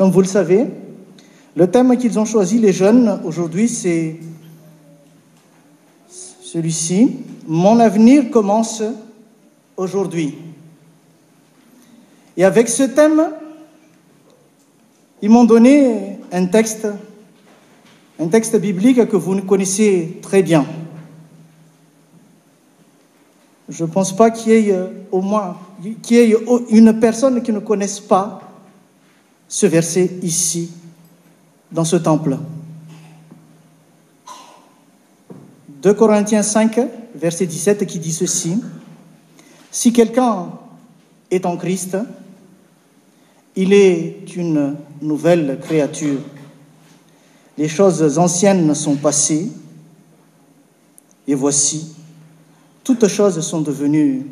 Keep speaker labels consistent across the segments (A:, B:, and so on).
A: Comme vous le savez, le thème qu'ils ont choisi, les jeunes, aujourd'hui, c'est celui-ci. Mon avenir commence aujourd'hui. Et avec ce thème, ils m'ont donné un texte, un texte biblique que vous connaissez très bien. Je ne pense pas qu'il y ait au moins qu'il y ait une personne qui ne connaisse pas ce verset ici, dans ce temple. 2 Corinthiens 5, verset 17, qui dit ceci. Si quelqu'un est en Christ, il est une nouvelle créature. Les choses anciennes sont passées, et voici, toutes choses sont devenues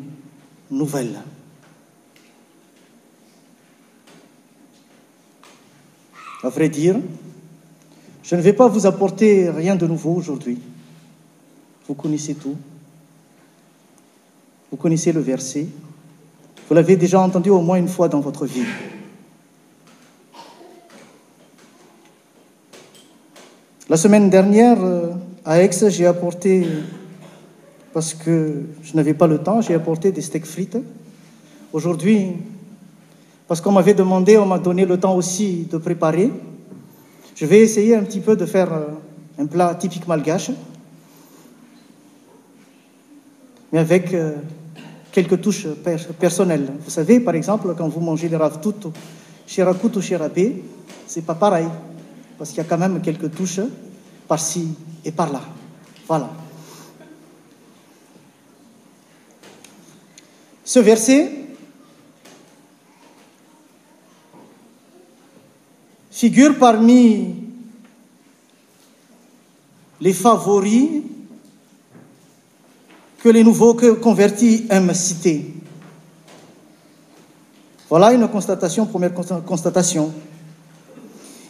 A: nouvelles. À vrai dire, je ne vais pas vous apporter rien de nouveau aujourd'hui. Vous connaissez tout. Vous connaissez le verset. Vous l'avez déjà entendu au moins une fois dans votre vie. La semaine dernière, euh, à Aix, j'ai apporté, parce que je n'avais pas le temps, j'ai apporté des steaks frites. Aujourd'hui, parce qu'on m'avait demandé, on m'a donné le temps aussi de préparer, je vais essayer un petit peu de faire euh, un plat typique malgache, mais avec euh, quelques touches personnelles. Vous savez, par exemple, quand vous mangez les ravtuto, chez Rakut ou chez Rabé, c'est pas pareil parce qu'il y a quand même quelques touches par-ci et par-là. Voilà. Ce verset figure parmi les favoris que les nouveaux convertis aiment citer. Voilà une constatation, première constatation.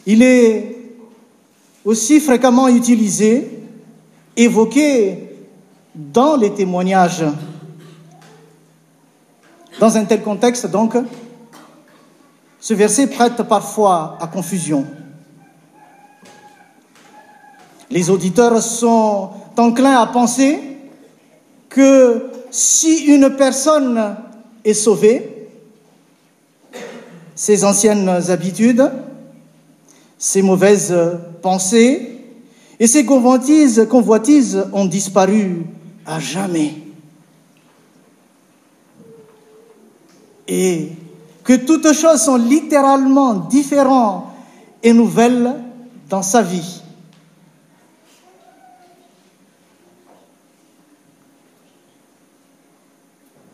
A: Il est aussi fréquemment utilisé, évoqué dans les témoignages. Dans un tel contexte, donc, ce verset prête parfois à confusion. Les auditeurs sont enclins à penser que si une personne est sauvée, ses anciennes habitudes, ses mauvaises pensées et ses convoitises, ont disparu à jamais. Et que toutes choses sont littéralement différentes et nouvelles dans sa vie.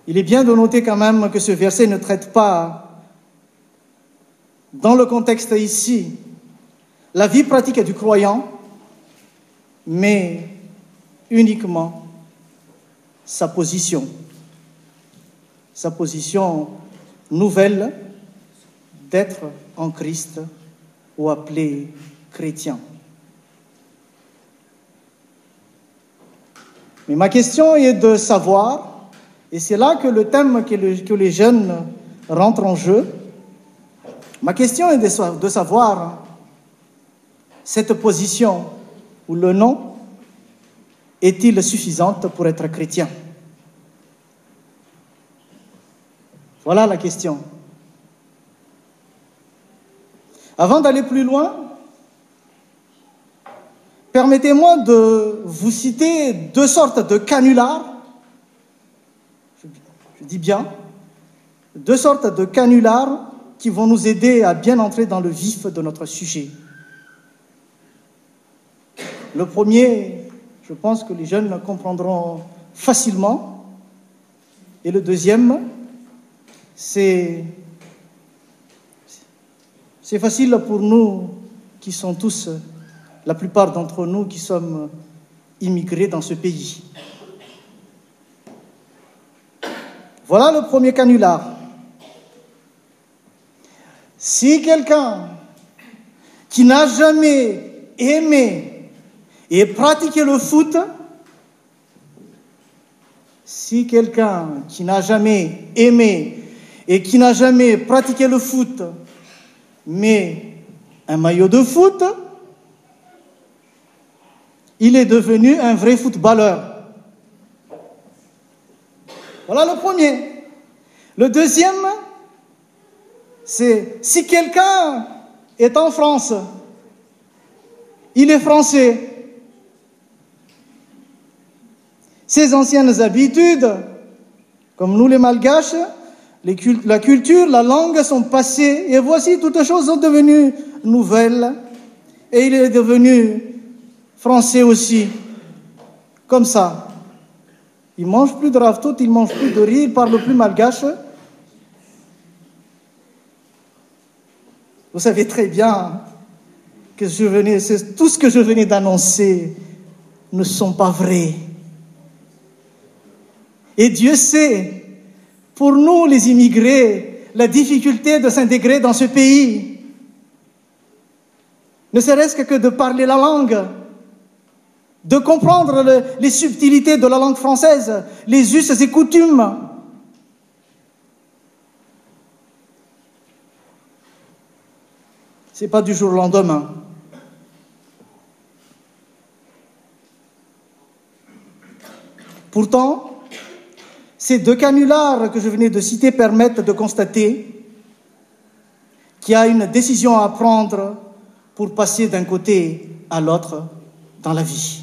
A: Il est bien de noter quand même que ce verset ne traite pas, dans le contexte ici, la vie pratique du croyant, mais uniquement sa position, sa position nouvelle d'être en Christ ou appelé chrétien. Mais ma question est de savoir et c'est là que le thème que, les jeunes rentrent en jeu. Ma question est de, savoir cette position ou le nom est-il suffisante pour être chrétien? Voilà la question. Avant d'aller plus loin, permettez-moi de vous citer deux sortes de canulars je dis bien, deux sortes de canulars qui vont nous aider à bien entrer dans le vif de notre sujet. Le premier, je pense que les jeunes comprendront facilement. Et le deuxième, c'est facile pour nous qui sommes tous, la plupart d'entre nous qui sommes immigrés dans ce pays. Voilà le premier canular. Si quelqu'un qui n'a jamais aimé et pratiqué le foot, si quelqu'un qui n'a jamais aimé et qui n'a jamais pratiqué le foot, mais un maillot de foot, il est devenu un vrai footballeur. Voilà le premier. Le deuxième, c'est si quelqu'un est en France, il est français. Ses anciennes habitudes, comme nous les malgaches, la culture, la langue sont passées et voici toutes choses sont devenues nouvelles et il est devenu français aussi, comme ça. Il mange plus de raftout, il mange plus de riz, il parle plus malgache. Vous savez très bien que tout ce que je venais d'annoncer ne sont pas vrais. Et Dieu sait, pour nous les immigrés, la difficulté de s'intégrer dans ce pays. Ne serait-ce que de parler la langue, de comprendre les subtilités de la langue française, les us et coutumes. Ce n'est pas du jour au lendemain. Pourtant, ces deux canulars que je venais de citer permettent de constater qu'il y a une décision à prendre pour passer d'un côté à l'autre dans la vie.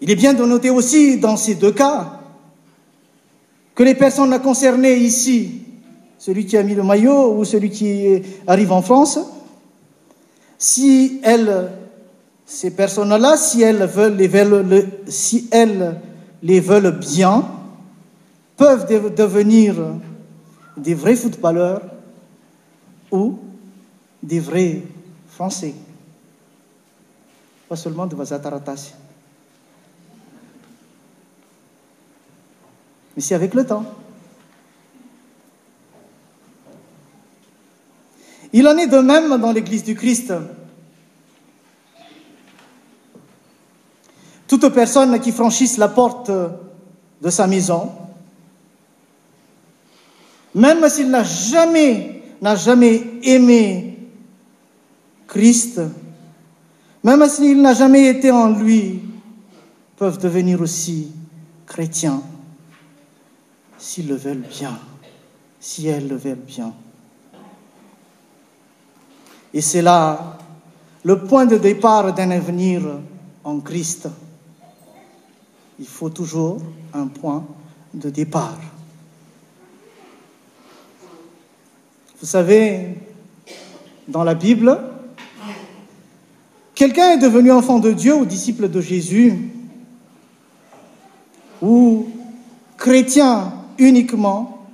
A: Il est bien de noter aussi dans ces deux cas que les personnes concernées ici, celui qui a mis le maillot ou celui qui arrive en France, si elles, ces personnes-là, si elles veulent, veulent, si elles les veulent bien, peuvent devenir des vrais footballeurs ou des vrais Français. Pas seulement de Vazataratas. mais c'est avec le temps. Il en est de même dans l'Église du Christ. Toute personne qui franchisse la porte de sa maison, même s'il n'a jamais, n'a jamais aimé Christ, même s'il n'a jamais été en lui, peuvent devenir aussi chrétiens s'ils le veulent bien, si elles le veulent bien. Et c'est là le point de départ d'un avenir en Christ. Il faut toujours un point de départ. Vous savez, dans la Bible, quelqu'un est devenu enfant de Dieu ou disciple de Jésus, ou chrétien uniquement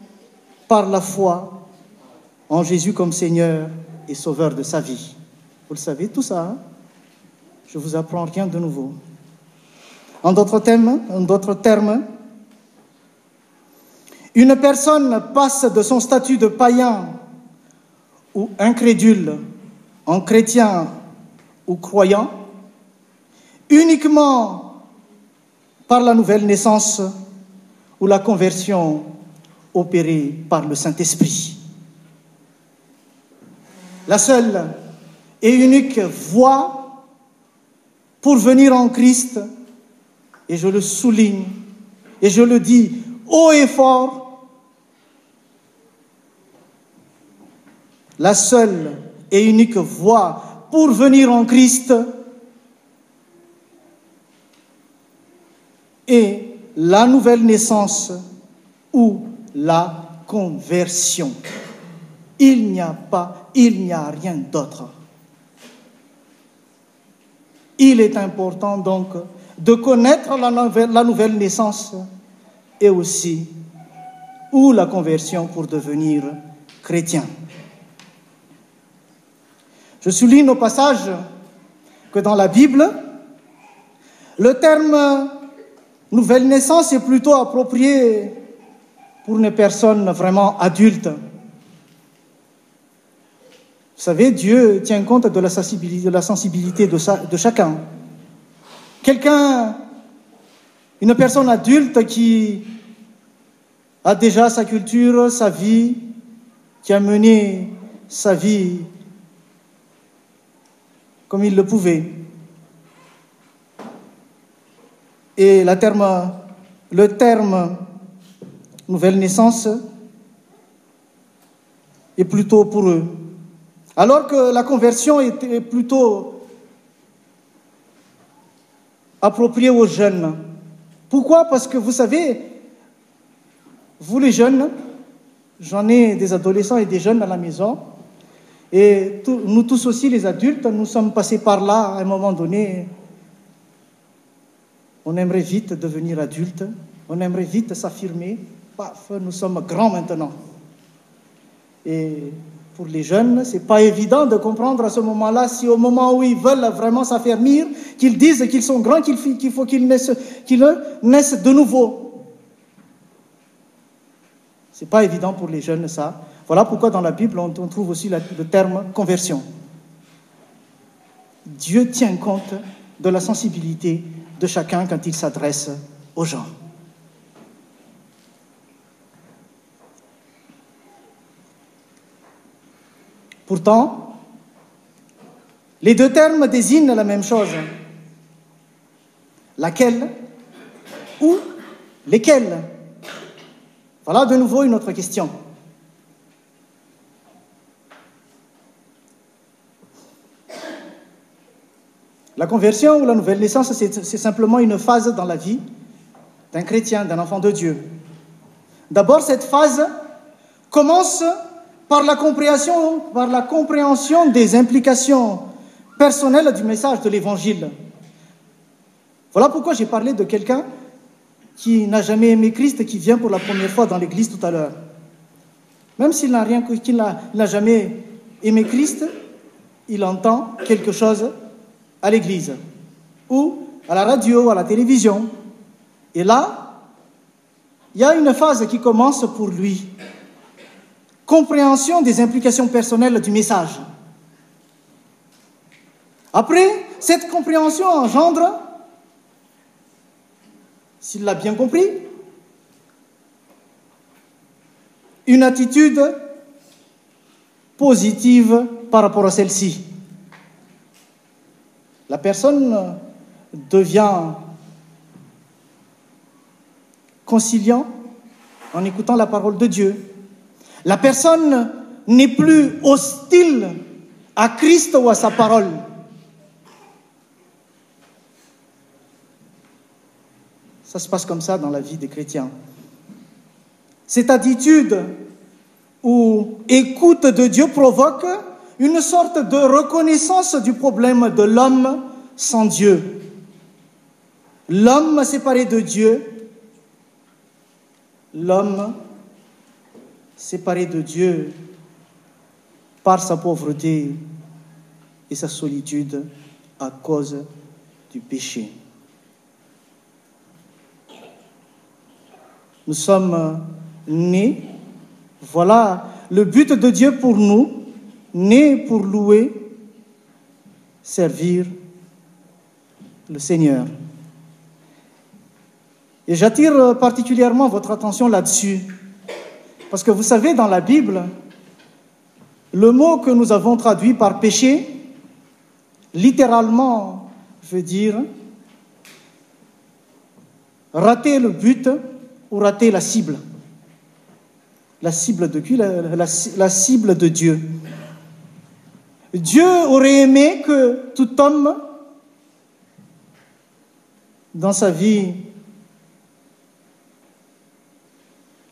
A: par la foi en Jésus comme Seigneur et Sauveur de sa vie. Vous le savez, tout ça, hein? je vous apprends rien de nouveau. En d'autres termes, une personne passe de son statut de païen ou incrédule en chrétien ou croyant uniquement par la nouvelle naissance ou la conversion opérée par le Saint-Esprit. La seule et unique voie pour venir en Christ, et je le souligne, et je le dis haut et fort, la seule et unique voie pour venir en Christ est la nouvelle naissance ou la conversion. Il n'y a pas, il n'y a rien d'autre. Il est important donc de connaître la nouvelle, naissance et aussi ou la conversion pour devenir chrétien. Je souligne au passage que dans la Bible, le terme Nouvelle naissance est plutôt appropriée pour une personne vraiment adulte. Vous savez, Dieu tient compte de la sensibilité de chacun. Quelqu'un, une personne adulte qui a déjà sa culture, sa vie, qui a mené sa vie comme il le pouvait. Et le terme nouvelle naissance est plutôt pour eux. Alors que la conversion était plutôt appropriée aux jeunes. Pourquoi? Parce que vous savez, vous les jeunes, j'en ai des adolescents et des jeunes à la maison, et nous tous aussi les adultes, nous sommes passés par là à un moment donné. On aimerait vite devenir adulte, on aimerait vite s'affirmer. Paf, nous sommes grands maintenant. Et pour les jeunes, c'est pas évident de comprendre à ce moment-là si au moment où ils veulent vraiment s'affermir, qu'ils disent qu'ils sont grands, qu'il faut qu'ils naissent, de nouveau. C'est pas évident pour les jeunes ça. Voilà pourquoi dans la Bible on, trouve aussi le terme conversion. Dieu tient compte de la sensibilité de chacun quand il s'adresse aux gens. Pourtant, les deux termes désignent la même chose. Laquelle ou lesquels Voilà de nouveau une autre question. La conversion ou la nouvelle naissance, c'est simplement une phase dans la vie d'un chrétien, d'un enfant de Dieu. D'abord, cette phase commence par la compréhension, par la compréhension des implications personnelles du message de l'Évangile. Voilà pourquoi j'ai parlé de quelqu'un qui n'a jamais aimé Christ et qui vient pour la première fois dans l'Église tout à l'heure. Même s'il n'a rien, qu'il n'a jamais aimé Christ, il entend quelque chose à l'Église ou à la radio, à la télévision. Et là, il y a une phase qui commence pour lui compréhension des implications personnelles du message. Après, cette compréhension engendre, s'il l'a bien compris, une attitude positive par rapport à celle-ci. La personne devient conciliant en écoutant la parole de Dieu, la personne n'est plus hostile à Christ ou à sa parole. Ça se passe comme ça dans la vie des chrétiens. Cette attitude ou écoute de Dieu provoque une sorte de reconnaissance du problème de l'homme sans Dieu. L'homme séparé de Dieu, l'homme séparé de Dieu par sa pauvreté et sa solitude à cause du péché. Nous sommes nés, voilà le but de Dieu pour nous, nés pour louer, servir le Seigneur. Et j'attire particulièrement votre attention là-dessus. Parce que vous savez, dans la Bible, le mot que nous avons traduit par péché, littéralement, veut dire rater le but ou rater la cible. La cible de qui? La, la cible de Dieu. Dieu aurait aimé que tout homme, dans sa vie,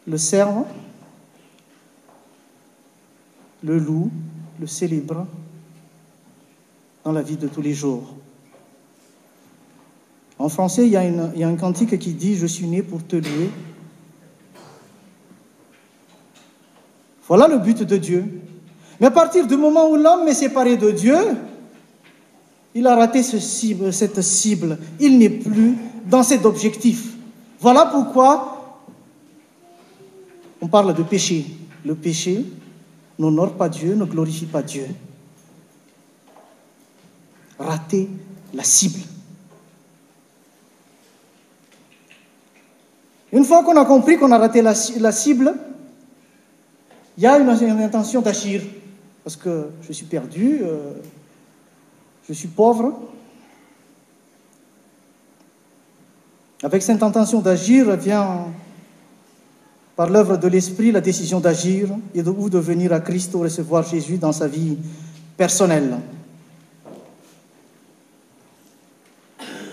A: le serve, le loue, le célèbre dans la vie de tous les jours. En français, il y, a il y, a un cantique qui dit Je suis né pour te louer. Voilà le but de Dieu. Mais à partir du moment où l'homme est séparé de Dieu, il a raté ce cible, cette cible. Il n'est plus dans cet objectif. Voilà pourquoi on parle de péché. Le péché, n'honore pas Dieu, ne glorifie pas Dieu. Rater la cible. Une fois qu'on a compris qu'on a raté la, cible, il y a une, intention d'agir. parce que je suis perdu, euh, je suis pauvre. Avec cette intention d'agir vient par l'œuvre de l'Esprit la décision d'agir et de, ou de venir à Christ ou recevoir Jésus dans sa vie personnelle.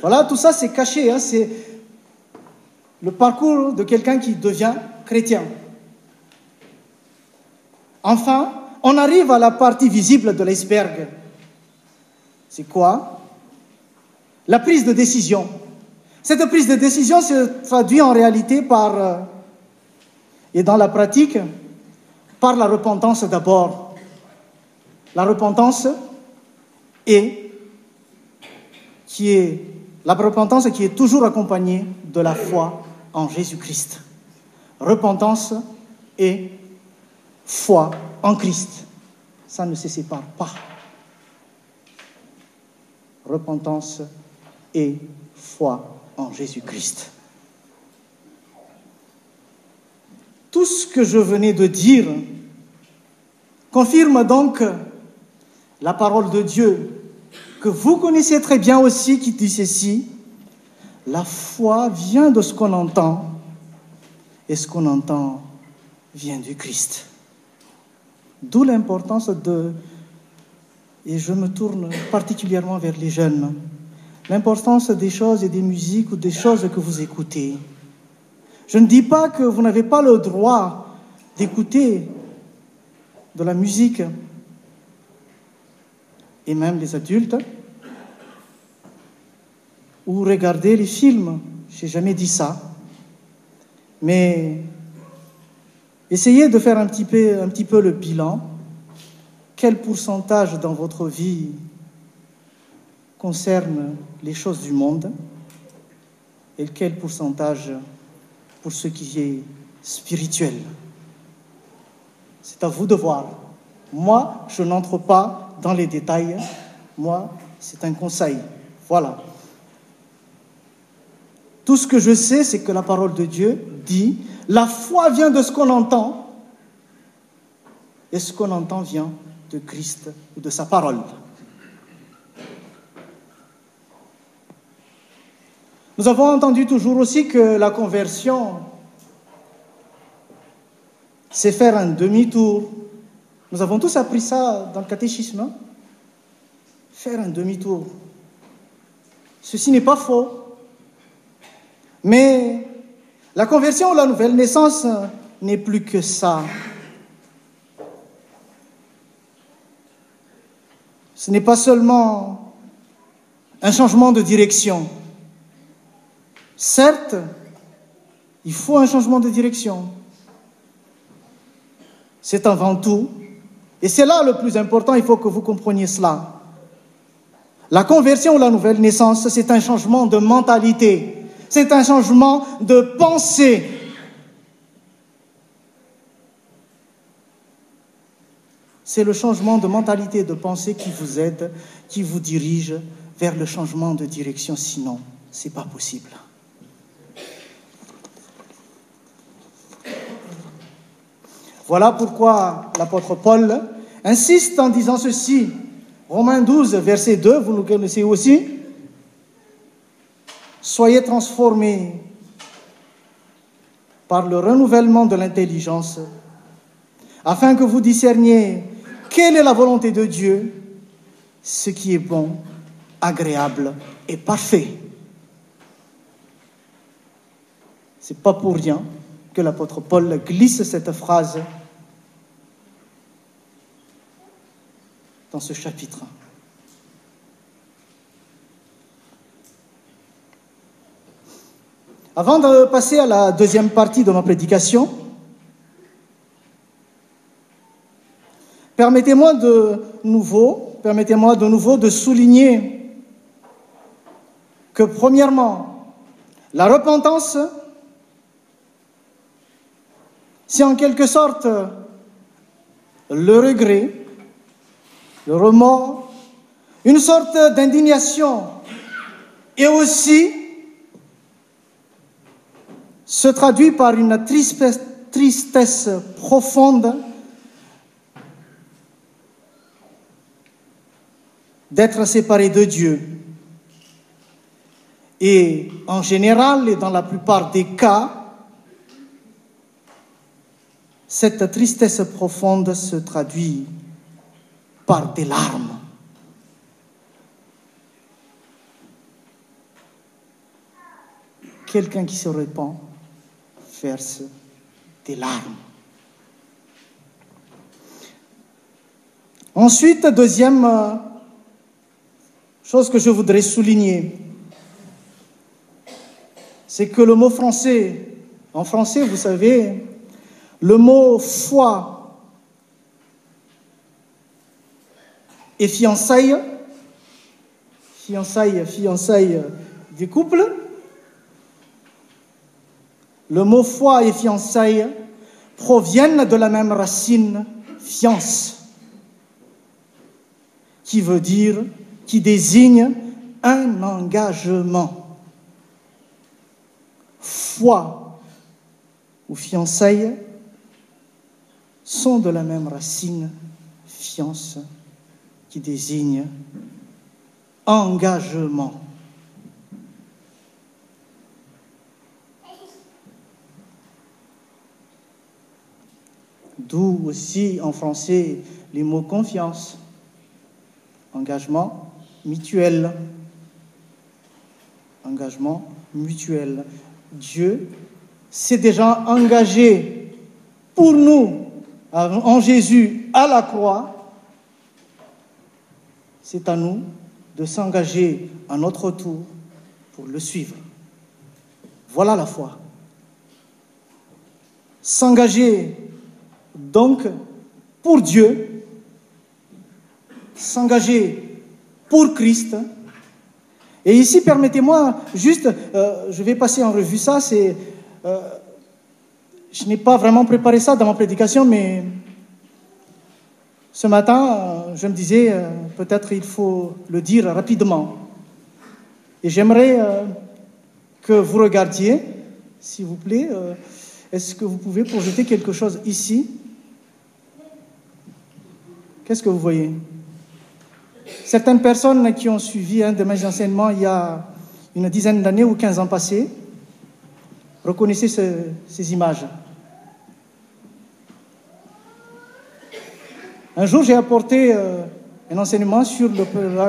A: Voilà, tout ça c'est caché, hein, c'est le parcours de quelqu'un qui devient chrétien. Enfin, on arrive à la partie visible de l'iceberg. C'est quoi? La prise de décision. Cette prise de décision se traduit en réalité par, euh, et dans la pratique, par la repentance d'abord. La repentance est, qui est la repentance qui est toujours accompagnée de la foi en Jésus-Christ. Repentance et foi en Christ. Ça ne se sépare pas. Repentance et foi en Jésus-Christ. Tout ce que je venais de dire confirme donc la parole de Dieu que vous connaissez très bien aussi qui dit ceci. La foi vient de ce qu'on entend et ce qu'on entend vient du Christ. D'où l'importance de, et je me tourne particulièrement vers les jeunes, l'importance des choses et des musiques ou des choses que vous écoutez. Je ne dis pas que vous n'avez pas le droit d'écouter de la musique, et même les adultes, ou regarder les films. Je n'ai jamais dit ça. Mais Essayez de faire un petit, peu, un petit peu le bilan. Quel pourcentage dans votre vie concerne les choses du monde et quel pourcentage pour ce qui est spirituel C'est à vous de voir. Moi, je n'entre pas dans les détails. Moi, c'est un conseil. Voilà. Tout ce que je sais, c'est que la parole de Dieu dit, la foi vient de ce qu'on entend, et ce qu'on entend vient de Christ ou de sa parole. Nous avons entendu toujours aussi que la conversion, c'est faire un demi-tour. Nous avons tous appris ça dans le catéchisme. Hein. faire un demi-tour. Ceci n'est pas faux. Mais la conversion ou la nouvelle naissance n'est plus que ça. Ce n'est pas seulement un changement de direction. Certes, il faut un changement de direction. C'est avant tout, et c'est là le plus important, il faut que vous compreniez cela. La conversion ou la nouvelle naissance, c'est un changement de mentalité c'est un changement de pensée. C'est le changement de mentalité, de pensée qui vous aide, qui vous dirige vers le changement de direction. Sinon, ce n'est pas possible. Voilà pourquoi l'apôtre Paul insiste en disant ceci. Romains 12, verset 2, vous nous connaissez aussi. Soyez transformés par le renouvellement de l'intelligence, afin que vous discerniez quelle est la volonté de Dieu, ce qui est bon, agréable et parfait. Ce n'est pas pour rien que l'apôtre Paul glisse cette phrase dans ce chapitre. Avant de passer à la deuxième partie de ma prédication, permettez-moi de nouveau, permettez-moi de nouveau de souligner que premièrement, la repentance, c'est en quelque sorte le regret, le remords, une sorte d'indignation et aussi se traduit par une tristesse, profonde d'être séparé de Dieu. Et en général, et dans la plupart des cas, cette tristesse profonde se traduit par des larmes. Quelqu'un qui se répand verse des larmes. Ensuite, deuxième euh, chose que je voudrais souligner, c'est que le mot français, en français, vous savez, le mot foi et fiançailles, fiançailles, fiançailles du couple, le mot foi et fiançailles proviennent de la même racine, fiance qui veut dire, qui désigne un engagement. Foi ou fiançailles sont de la même racine, fiance, qui désigne engagement. D'où aussi en français les mots confiance Engagement mutuel. Engagement mutuel. Dieu s'est déjà engagé pour nous en Jésus à la croix. C'est à nous de s'engager à notre tour pour le suivre. Voilà la foi. S'engager donc pour Dieu s'engager pour Christ. Et ici, permettez-moi juste, euh, je vais passer en revue ça, c'est, euh, je n'ai pas vraiment préparé ça dans ma prédication, mais ce matin, je me disais, euh, peut-être il faut le dire rapidement. Et j'aimerais que vous regardiez, s'il vous plaît, est-ce que vous pouvez projeter quelque chose ici? Qu'est-ce que vous voyez? Certaines personnes qui ont suivi un de mes enseignements il y a une dizaine d'années ou quinze ans passés reconnaissaient ces images. Un jour, j'ai apporté euh, un enseignement sur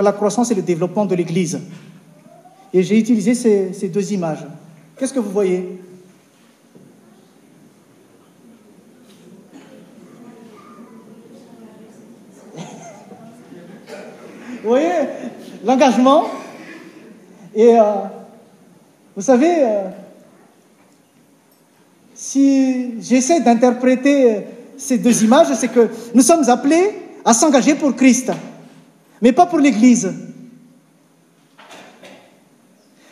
A: la croissance et le développement de l'Église. Et j'ai utilisé ces deux images. Qu'est-ce que vous voyez? Vous voyez, l'engagement? Et euh, vous savez, euh, si j'essaie d'interpréter ces deux images, c'est que nous sommes appelés à s'engager pour Christ, mais pas pour l'Église.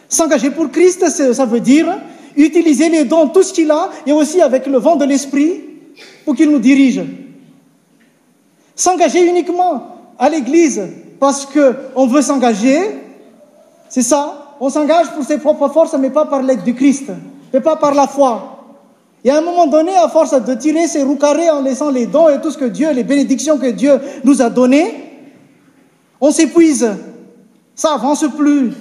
A: S'engager pour Christ, ça veut dire utiliser les dons, tout ce qu'il a, et aussi avec le vent de l'Esprit, pour qu'il nous dirige. S'engager uniquement à l'Église, parce qu'on veut s'engager, c'est ça, on s'engage pour ses propres forces, mais pas par l'aide du Christ, mais pas par la foi. Et à un moment donné, à force de tirer ses roues carrées en laissant les dons et tout ce que Dieu, les bénédictions que Dieu nous a données, on s'épuise. Ça avance plus.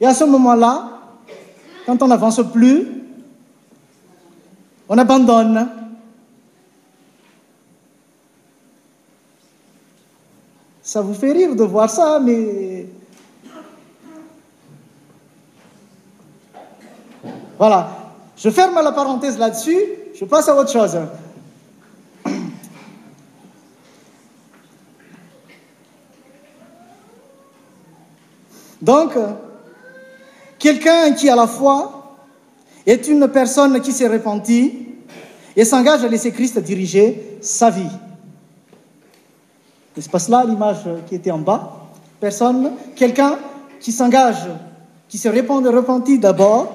A: Et à ce moment-là, quand on n'avance plus, on abandonne. Ça vous fait rire de voir ça, mais... Voilà. Je ferme la parenthèse là-dessus, je passe à autre chose. Donc, quelqu'un qui à la fois est une personne qui s'est repentie et s'engage à laisser Christ diriger sa vie. N'est-ce pas cela l'image qui était en bas? Personne, quelqu'un qui s'engage, qui se répand repentit d'abord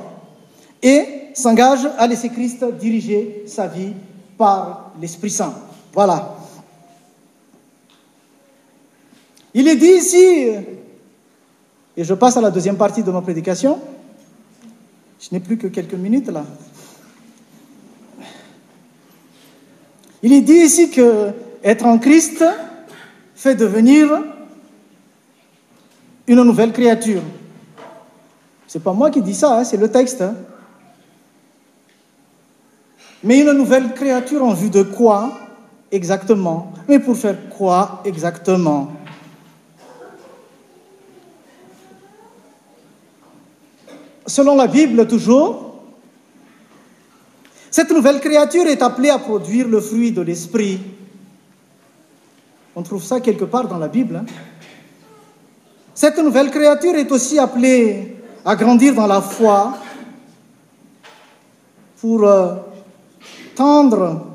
A: et s'engage à laisser Christ diriger sa vie par l'Esprit Saint. Voilà. Il est dit ici, et je passe à la deuxième partie de ma prédication, je n'ai plus que quelques minutes là. Il est dit ici que être en Christ, fait devenir une nouvelle créature. C'est pas moi qui dis ça, hein, c'est le texte. Mais une nouvelle créature en vue de quoi exactement? Mais pour faire quoi exactement? Selon la Bible toujours, cette nouvelle créature est appelée à produire le fruit de l'esprit. On trouve ça quelque part dans la Bible. Hein. Cette nouvelle créature est aussi appelée à grandir dans la foi pour euh, tendre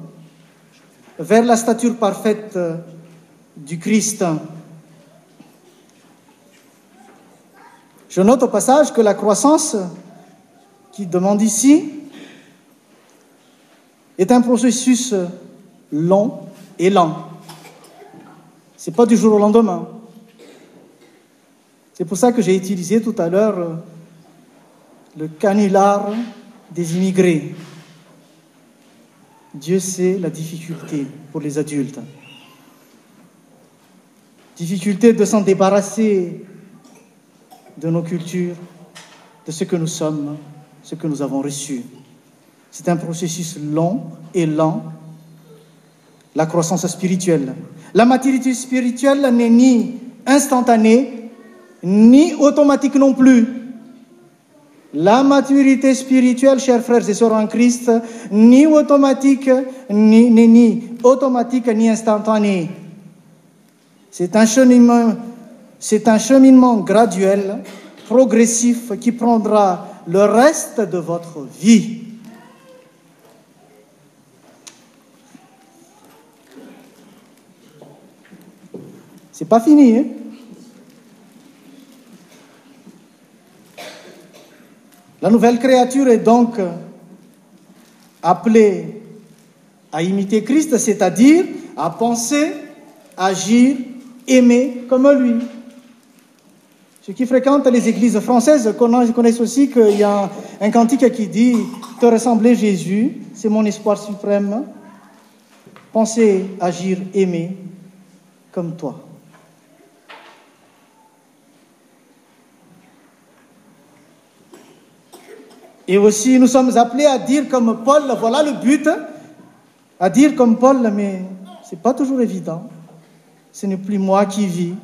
A: vers la stature parfaite euh, du Christ. Je note au passage que la croissance qui demande ici est un processus long et lent. Ce n'est pas du jour au lendemain. C'est pour ça que j'ai utilisé tout à l'heure le canular des immigrés. Dieu sait la difficulté pour les adultes. Difficulté de s'en débarrasser de nos cultures, de ce que nous sommes, ce que nous avons reçu. C'est un processus long et lent, la croissance spirituelle. La maturité spirituelle n'est ni instantanée, ni automatique non plus. La maturité spirituelle, chers frères et sœurs en Christ, ni automatique, ni, ni, automatique, ni instantanée. C'est un cheminement, c'est un cheminement graduel, progressif, qui prendra le reste de votre vie. C'est pas fini. Hein? La nouvelle créature est donc appelée à imiter Christ, c'est-à-dire à penser, agir, aimer comme lui. Ceux qui fréquentent les églises françaises connaissent aussi qu'il y a un cantique qui dit Te ressembler Jésus, c'est mon espoir suprême. Penser, agir, aimer comme toi. Et aussi, nous sommes appelés à dire comme Paul, voilà le but, à dire comme Paul, mais ce n'est pas toujours évident. Ce n'est plus moi qui vis,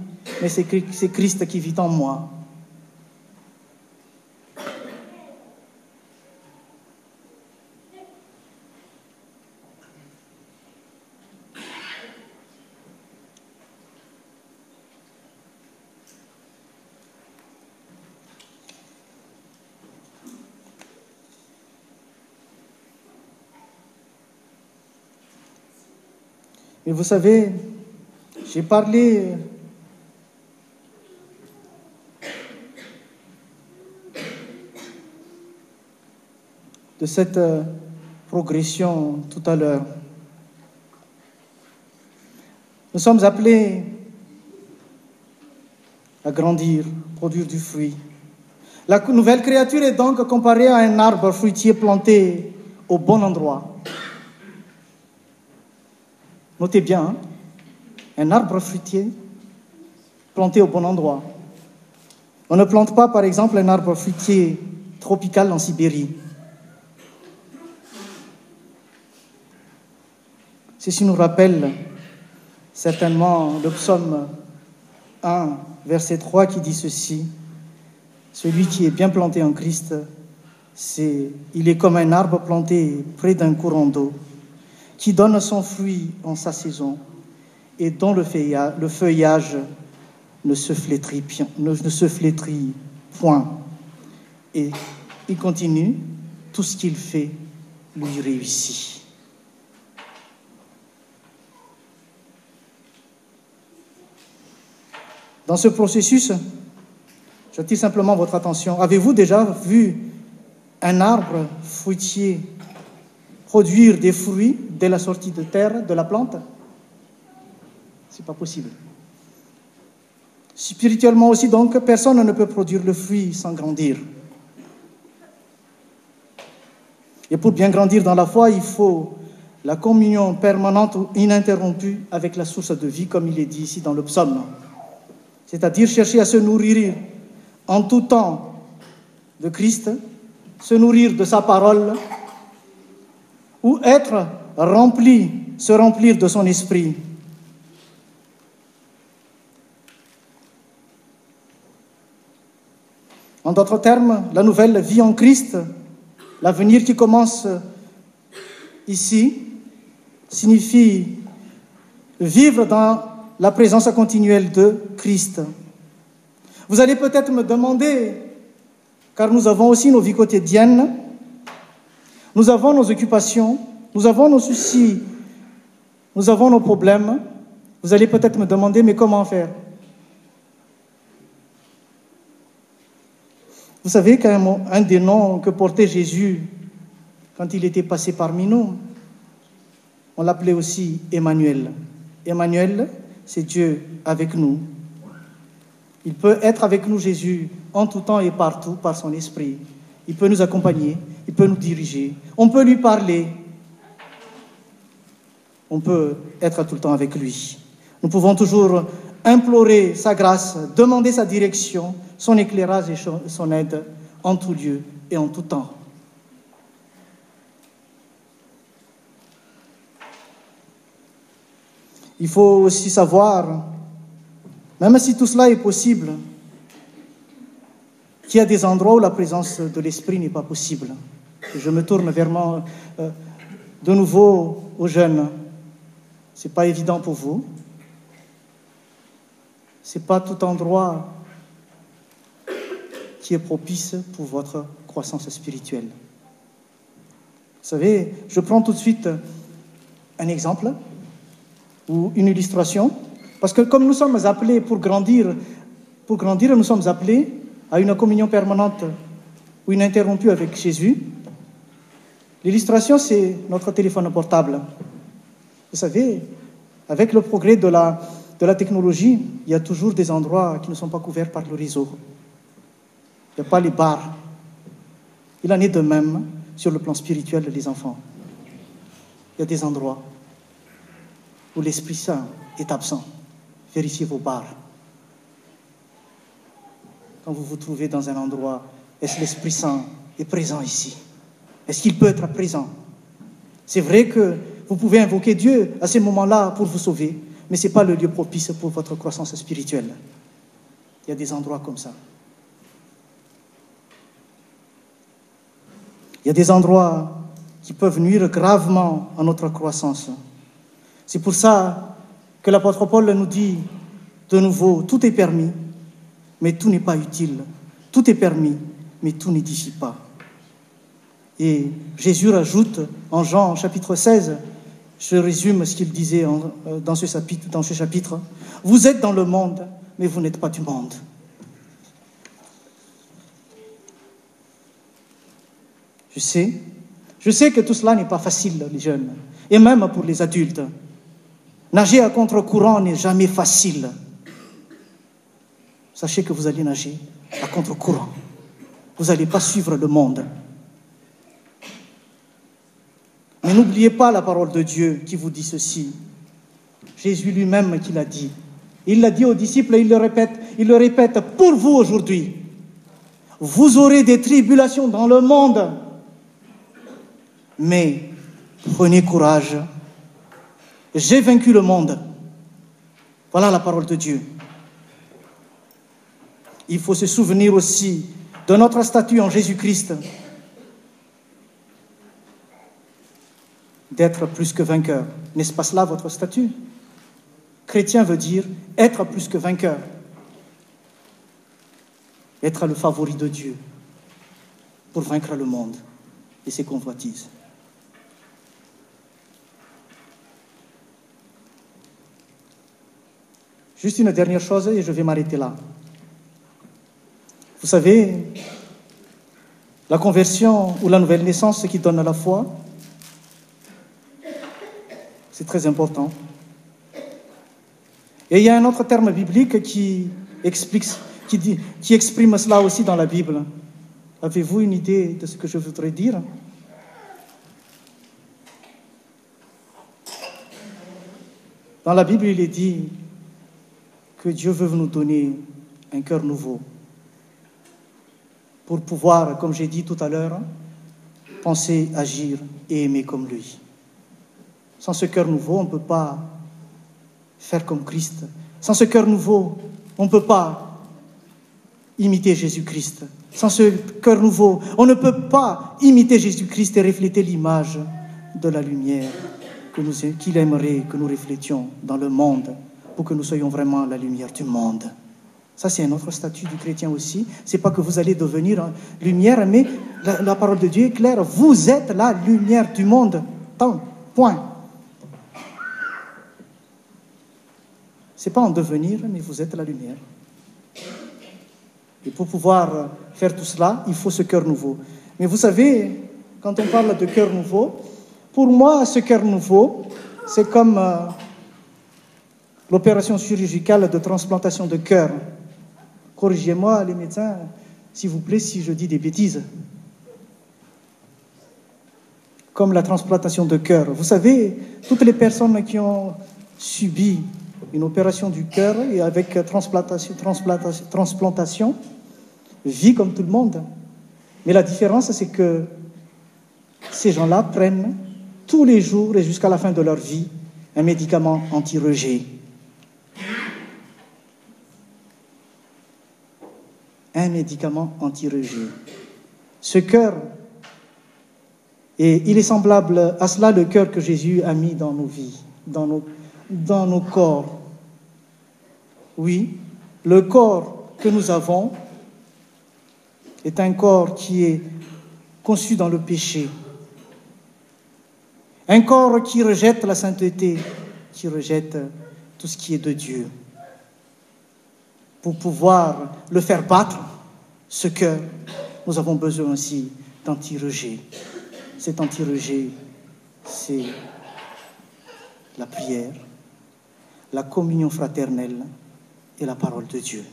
A: mais c'est Christ qui vit en moi. Mais vous savez, j'ai parlé de cette euh, progression tout à l'heure. Nous sommes appelés à grandir, produire du fruit. La nouvelle créature est donc comparée à un arbre fruitier planté au bon endroit. Notez bien, hein, un arbre fruitier planté au bon endroit. On ne plante pas, par exemple, un arbre fruitier tropical en Sibérie. Ceci nous rappelle certainement le psaume 1, verset 3 qui dit ceci. Celui qui est bien planté en Christ, c'est, il est comme un arbre planté près d'un courant d'eau qui donne son fruit en sa saison et dont le feuillage, ne, se flétrit, ne se flétrit point. Et il continue, tout ce qu'il fait lui réussit. Dans ce processus, j'attire simplement votre attention. Avez-vous déjà vu un arbre fruitier produire des fruits dès la sortie de terre de la plante? C'est pas possible. Spirituellement aussi, donc, personne ne peut produire le fruit sans grandir. Et pour bien grandir dans la foi, il faut la communion permanente ou ininterrompue avec la source de vie, comme il est dit ici dans le psaume. C'est-à-dire chercher à se nourrir en tout temps de Christ, se nourrir de sa parole, ou être rempli, se remplir de son esprit. En d'autres termes, la nouvelle vie en Christ, l'avenir qui commence ici, signifie vivre dans la présence continuelle de Christ. Vous allez peut-être me demander, car nous avons aussi nos vies quotidiennes, nous avons nos occupations, nous avons nos soucis, nous avons nos problèmes. Vous allez peut-être me demander, mais comment faire? Vous savez qu'un des noms que portait Jésus quand il était passé parmi nous, on l'appelait aussi Emmanuel. Emmanuel, c'est Dieu avec nous. Il peut être avec nous, Jésus, en tout temps et partout par son esprit. Il peut nous accompagner, il peut nous diriger, on peut lui parler, on peut être tout le temps avec lui. Nous pouvons toujours implorer sa grâce, demander sa direction, son éclairage et son aide en tout lieu et en tout temps. Il faut aussi savoir, même si tout cela est possible, qu'il y a des endroits où la présence de l'Esprit n'est pas possible. Je me tourne moi, euh, de nouveau aux jeunes. Ce n'est pas évident pour vous. Ce n'est pas tout endroit qui est propice pour votre croissance spirituelle. Vous savez, je prends tout de suite un exemple ou une illustration, parce que comme nous sommes appelés pour grandir, pour grandir, nous sommes appelés à une communion permanente ou ininterrompue avec Jésus. L'illustration, c'est notre téléphone portable. Vous savez, avec le progrès de la, de la technologie, il y a toujours des endroits qui ne sont pas couverts par le réseau. Il n'y a pas les bars. Il en est de même sur le plan spirituel des enfants. Il y a des endroits où l'Esprit Saint est absent. Vérifiez vos barres. Quand vous vous trouvez dans un endroit, est-ce l'Esprit Saint est présent ici? Est-ce qu'il peut être présent? C'est vrai que vous pouvez invoquer Dieu à ces moments-là pour vous sauver, mais ce n'est pas le lieu propice pour votre croissance spirituelle. Il y a des endroits comme ça. Il y a des endroits qui peuvent nuire gravement à notre croissance. C'est pour ça que l'apôtre Paul nous dit de nouveau, tout est permis, mais tout n'est pas utile. Tout est permis, mais tout n'édifie pas. Et Jésus rajoute en Jean chapitre 16, je résume ce qu'il disait euh, dans, ce chapitre, dans ce chapitre, vous êtes dans le monde, mais vous n'êtes pas du monde. Je sais, je sais que tout cela n'est pas facile, les jeunes, et même pour les adultes. Nager à contre-courant n'est jamais facile. Sachez que vous allez nager à contre-courant. Vous n'allez pas suivre le monde. Mais n'oubliez pas la parole de Dieu qui vous dit ceci. Jésus lui-même qui l'a dit. Il l'a dit aux disciples et il le répète, il le répète pour vous aujourd'hui. Vous aurez des tribulations dans le monde, mais prenez courage, j'ai vaincu le monde. Voilà la parole de Dieu. Il faut se souvenir aussi de notre statut en Jésus-Christ, d'être plus que vainqueur. N'est-ce pas cela votre statut? Chrétien veut dire être plus que vainqueur, être le favori de Dieu pour vaincre le monde et ses convoitises. Juste une dernière chose et je vais m'arrêter là. Vous savez, la conversion ou la nouvelle naissance, ce qui donne la foi, c'est très important. Et il y a un autre terme biblique qui, explique, qui, dit, qui exprime cela aussi dans la Bible. Avez-vous une idée de ce que je voudrais dire? Dans la Bible, il est dit que Dieu veut nous donner un cœur nouveau pour pouvoir, comme j'ai dit tout à l'heure, penser, agir et aimer comme lui. Sans ce cœur nouveau, on ne peut pas faire comme Christ. Sans ce cœur nouveau, on ne peut pas imiter Jésus-Christ. Sans ce cœur nouveau, on ne peut pas imiter Jésus-Christ et refléter l'image de la lumière qu'il aimerait que nous reflétions dans le monde pour que nous soyons vraiment la lumière du monde. Ça, c'est un autre statut du chrétien aussi. C'est pas que vous allez devenir lumière, mais la, parole de Dieu est claire. Vous êtes la lumière du monde. Tant, point. C'est pas en devenir, mais vous êtes la lumière. Et pour pouvoir faire tout cela, il faut ce cœur nouveau. Mais vous savez, quand on parle de cœur nouveau, pour moi, ce cœur nouveau, c'est comme euh, l'opération chirurgicale de transplantation de cœur. Corrigez-moi, les médecins, s'il vous plaît, si je dis des bêtises. Comme la transplantation de cœur. Vous savez, toutes les personnes qui ont subi une opération du cœur et avec transplantation, transplantation, transplantation vivent comme tout le monde. Mais la différence, c'est que ces gens-là prennent tous les jours et jusqu'à la fin de leur vie un médicament anti-rejet. Un médicament anti-rejet. Ce cœur, et il est semblable à cela le cœur que Jésus a mis dans nos vies, dans nos, dans nos corps. Oui, le corps que nous avons est un corps qui est conçu dans le péché, un corps qui rejette la sainteté, qui rejette tout ce qui est de Dieu. Pour pouvoir le faire battre, ce cœur, nous avons besoin aussi d'anti-rejet. Cet anti-rejet, c'est la prière, la communion fraternelle et la parole de Dieu.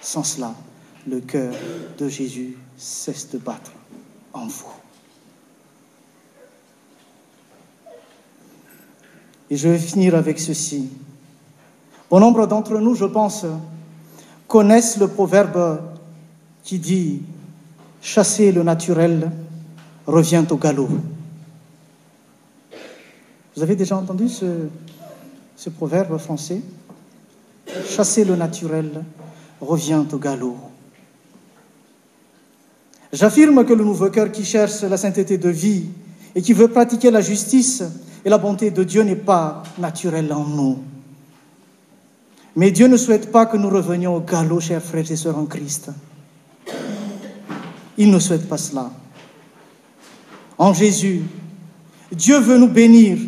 A: Sans cela, le cœur de Jésus cesse de battre en vous. Et je vais finir avec ceci. Bon nombre d'entre nous, je pense, connaissent le proverbe qui dit Chasser le naturel revient au galop. Vous avez déjà entendu ce, proverbe français? Chasser le naturel revient au galop. J'affirme que le nouveau cœur qui cherche la sainteté de vie et qui veut pratiquer la justice et la bonté de Dieu n'est pas naturelle en nous. Mais Dieu ne souhaite pas que nous revenions au galop, chers frères et sœurs en Christ. Il ne souhaite pas cela. En Jésus, Dieu veut nous bénir.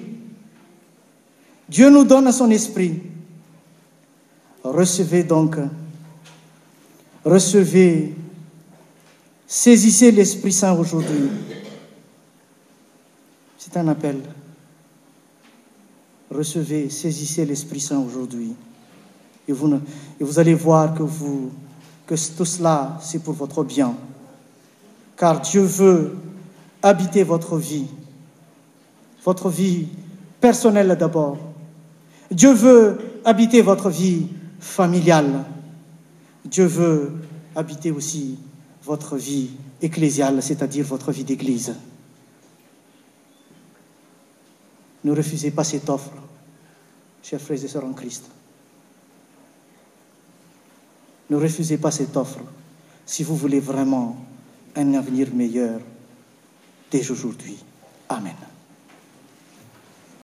A: Dieu nous donne son esprit. Recevez donc, recevez, saisissez l'Esprit Saint aujourd'hui. C'est un appel recevez, saisissez l'Esprit Saint aujourd'hui. Et vous, allez voir que, vous, que tout cela, c'est pour votre bien. Car Dieu veut habiter votre vie, votre vie personnelle d'abord. Dieu veut habiter votre vie familiale. Dieu veut habiter aussi votre vie ecclésiale, c'est-à-dire votre vie d'église. Ne refusez pas cette offre, chers frères et sœurs en Christ. Ne refusez pas cette offre si vous voulez vraiment un avenir meilleur dès aujourd'hui. Amen.